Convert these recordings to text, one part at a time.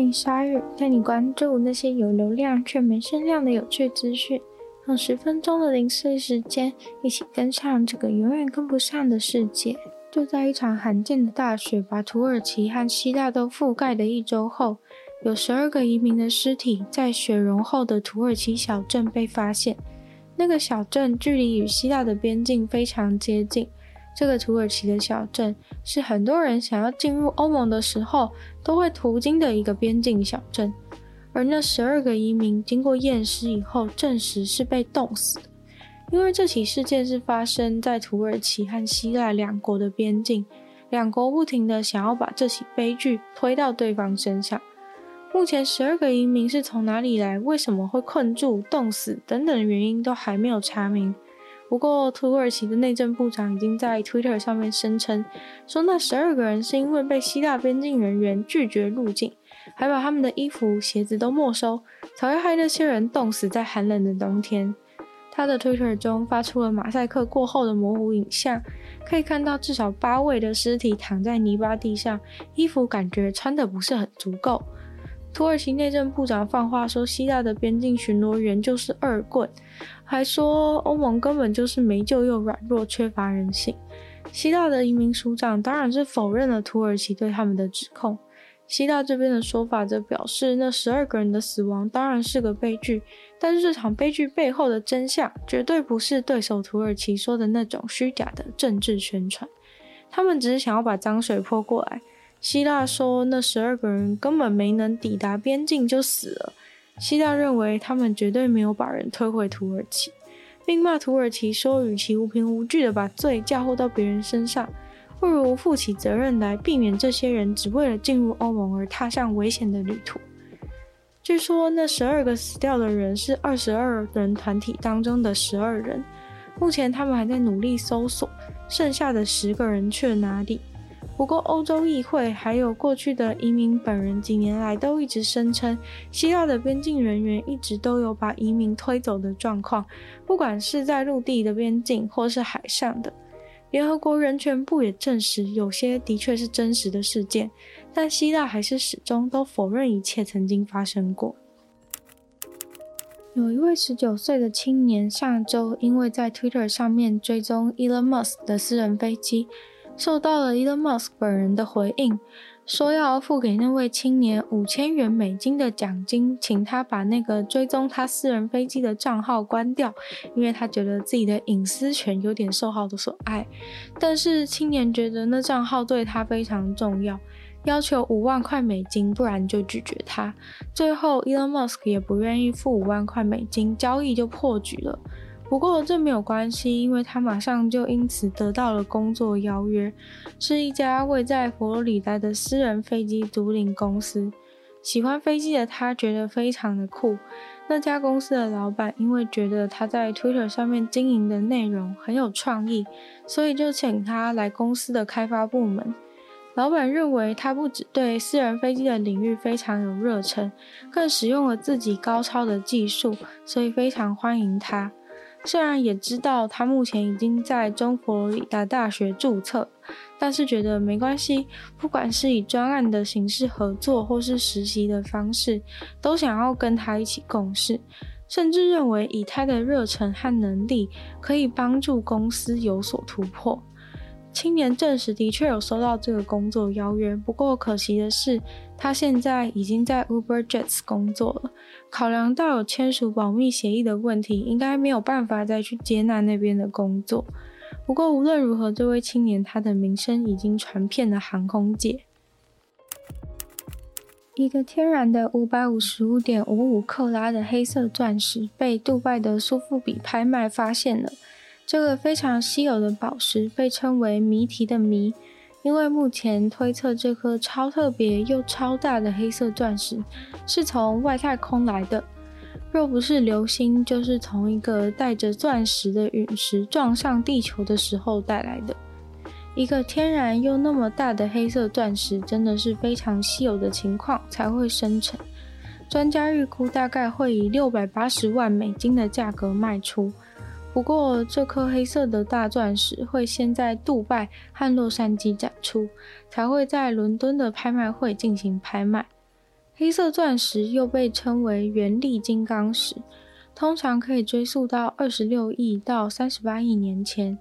欢迎鲨鱼，带你关注那些有流量却没声量的有趣资讯。用十分钟的零碎时间，一起跟上这个永远跟不上的世界。就在一场罕见的大雪把土耳其和希腊都覆盖的一周后，有十二个移民的尸体在雪融后的土耳其小镇被发现。那个小镇距离与希腊的边境非常接近。这个土耳其的小镇是很多人想要进入欧盟的时候都会途经的一个边境小镇。而那十二个移民经过验尸以后，证实是被冻死的。因为这起事件是发生在土耳其和希腊两国的边境，两国不停地想要把这起悲剧推到对方身上。目前，十二个移民是从哪里来，为什么会困住、冻死等等原因都还没有查明。不过，土耳其的内政部长已经在 Twitter 上面声称，说那十二个人是因为被希腊边境人员拒绝入境，还把他们的衣服、鞋子都没收，才会害那些人冻死在寒冷的冬天。他的 Twitter 中发出了马赛克过后的模糊影像，可以看到至少八位的尸体躺在泥巴地上，衣服感觉穿得不是很足够。土耳其内政部长放话说，希腊的边境巡逻员就是恶棍，还说欧盟根本就是没救又软弱，缺乏人性。希腊的移民署长当然是否认了土耳其对他们的指控。希腊这边的说法则表示，那十二个人的死亡当然是个悲剧，但是这场悲剧背后的真相绝对不是对手土耳其说的那种虚假的政治宣传，他们只是想要把脏水泼过来。希腊说那十二个人根本没能抵达边境就死了，希腊认为他们绝对没有把人推回土耳其，并骂土耳其说，与其无凭无据的把罪嫁祸到别人身上。不如负起责任来，避免这些人只为了进入欧盟而踏上危险的旅途。据说那十二个死掉的人是二十二人团体当中的十二人，目前他们还在努力搜索，剩下的十个人去了哪里？不过欧洲议会还有过去的移民本人几年来都一直声称，希腊的边境人员一直都有把移民推走的状况，不管是在陆地的边境或是海上的。联合国人权部也证实，有些的确是真实的事件，但希腊还是始终都否认一切曾经发生过。有一位十九岁的青年，上周因为在 Twitter 上面追踪 Elon Musk 的私人飞机，受到了 Elon Musk 本人的回应。说要付给那位青年五千元美金的奖金，请他把那个追踪他私人飞机的账号关掉，因为他觉得自己的隐私权有点受到的损害。但是青年觉得那账号对他非常重要，要求五万块美金，不然就拒绝他。最后，Elon Musk 也不愿意付五万块美金，交易就破局了。不过这没有关系，因为他马上就因此得到了工作邀约，是一家位在佛罗里达的私人飞机租赁公司。喜欢飞机的他觉得非常的酷。那家公司的老板因为觉得他在 Twitter 上面经营的内容很有创意，所以就请他来公司的开发部门。老板认为他不只对私人飞机的领域非常有热忱，更使用了自己高超的技术，所以非常欢迎他。虽然也知道他目前已经在中佛罗里达大学注册，但是觉得没关系，不管是以专案的形式合作，或是实习的方式，都想要跟他一起共事，甚至认为以他的热忱和能力，可以帮助公司有所突破。青年证实的确有收到这个工作邀约，不过可惜的是，他现在已经在 Uber Jets 工作了。考量到有签署保密协议的问题，应该没有办法再去接纳那边的工作。不过无论如何，这位青年他的名声已经传遍了航空界。一个天然的五百五十五点五五克拉的黑色钻石被杜拜的苏富比拍卖发现了。这个非常稀有的宝石被称为“谜题”的谜，因为目前推测这颗超特别又超大的黑色钻石是从外太空来的。若不是流星，就是从一个带着钻石的陨石撞上地球的时候带来的。一个天然又那么大的黑色钻石，真的是非常稀有的情况才会生成。专家预估大概会以六百八十万美金的价格卖出。不过，这颗黑色的大钻石会先在杜拜和洛杉矶展出，才会在伦敦的拍卖会进行拍卖。黑色钻石又被称为原力金刚石，通常可以追溯到二十六亿到三十八亿年前，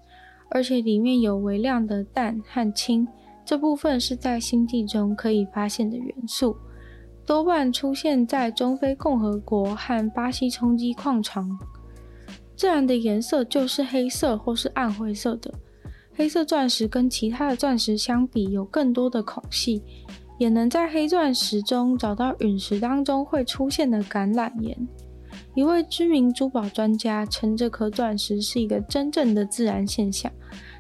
而且里面有微量的氮和氢，这部分是在星际中可以发现的元素，多半出现在中非共和国和巴西冲击矿场。自然的颜色就是黑色或是暗灰色的。黑色钻石跟其他的钻石相比，有更多的孔隙，也能在黑钻石中找到陨石当中会出现的橄榄岩。一位知名珠宝专家称这颗钻石是一个真正的自然现象。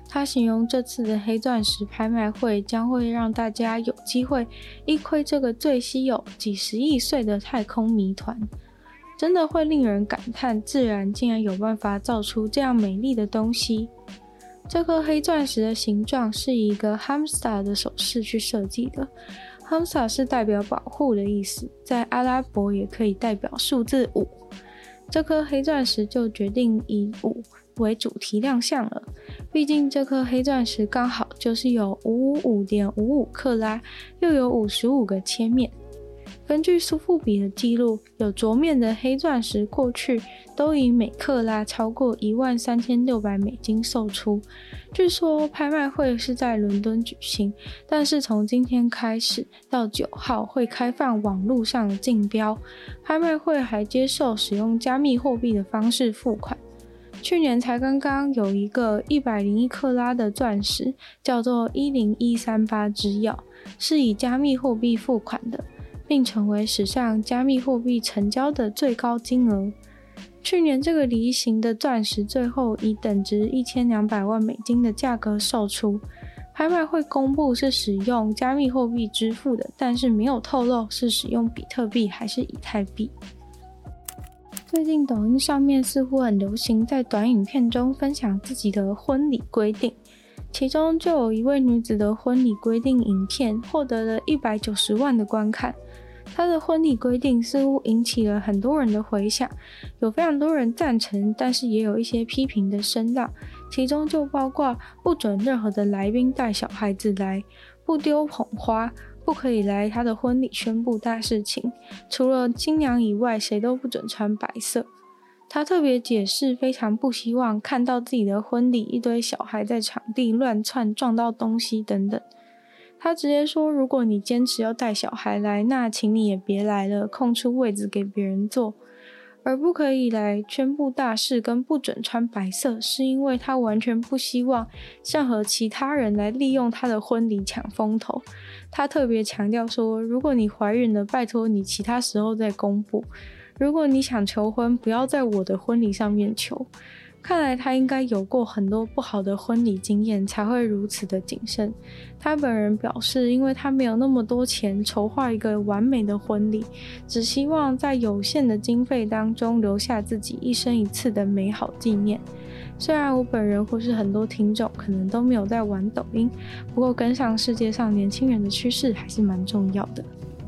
他形容这次的黑钻石拍卖会将会让大家有机会一窥这个最稀有、几十亿岁的太空谜团。真的会令人感叹，自然竟然有办法造出这样美丽的东西。这颗黑钻石的形状是一个 hamsa 的手势去设计的，hamsa 是代表保护的意思，在阿拉伯也可以代表数字五。这颗黑钻石就决定以五为主题亮相了，毕竟这颗黑钻石刚好就是有五五五点五五克拉，又有五十五个切面。根据苏富比的记录，有琢面的黑钻石过去都以每克拉超过一万三千六百美金售出。据说拍卖会是在伦敦举行，但是从今天开始到九号会开放网络上的竞标。拍卖会还接受使用加密货币的方式付款。去年才刚刚有一个一百零一克拉的钻石，叫做一零一三八之钥，是以加密货币付款的。并成为史上加密货币成交的最高金额。去年这个梨形的钻石最后以等值一千两百万美金的价格售出。拍卖会公布是使用加密货币支付的，但是没有透露是使用比特币还是以太币。最近抖音上面似乎很流行在短影片中分享自己的婚礼规定，其中就有一位女子的婚礼规定影片获得了一百九十万的观看。她的婚礼规定似乎引起了很多人的回响，有非常多人赞成，但是也有一些批评的声浪。其中就包括不准任何的来宾带小孩子来，不丢捧花，不可以来他的婚礼宣布大事情，除了新娘以外，谁都不准穿白色。他特别解释，非常不希望看到自己的婚礼一堆小孩在场地乱窜，撞到东西等等。他直接说：“如果你坚持要带小孩来，那请你也别来了，空出位子给别人坐，而不可以来宣布大事跟不准穿白色，是因为他完全不希望任何其他人来利用他的婚礼抢风头。他特别强调说，如果你怀孕了，拜托你其他时候再公布。如果你想求婚，不要在我的婚礼上面求。”看来他应该有过很多不好的婚礼经验，才会如此的谨慎。他本人表示，因为他没有那么多钱筹划一个完美的婚礼，只希望在有限的经费当中留下自己一生一次的美好纪念。虽然我本人或是很多听众可能都没有在玩抖音，不过跟上世界上年轻人的趋势还是蛮重要的。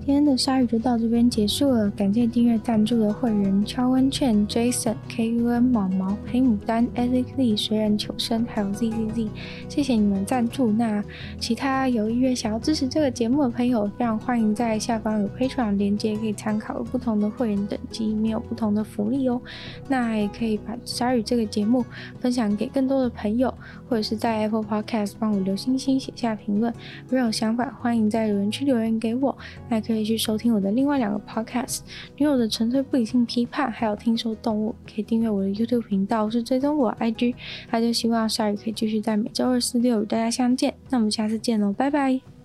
今天的鲨鱼就到这边结束了，感谢订阅赞助的会员超恩券、Jason、KUN、毛毛、黑牡丹、Alex Lee、水染求生，还有 ZZZ，谢谢你们赞助。那其他有意愿想要支持这个节目的朋友，非常欢迎在下方有 Patreon 连接可以参考，不同的会员等级，里面有不同的福利哦。那也可以把鲨鱼这个节目分享给更多的朋友，或者是在 Apple Podcast 帮我留星星、写下评论。如果有想法，欢迎在留言区留言给我。那可可以去收听我的另外两个 podcast，女友的纯粹不理性批判，还有听说动物，可以订阅我的 YouTube 频道，是追踪我 IG。那就希望下雨可以继续在每周二、四、六与大家相见。那我们下次见喽，拜拜。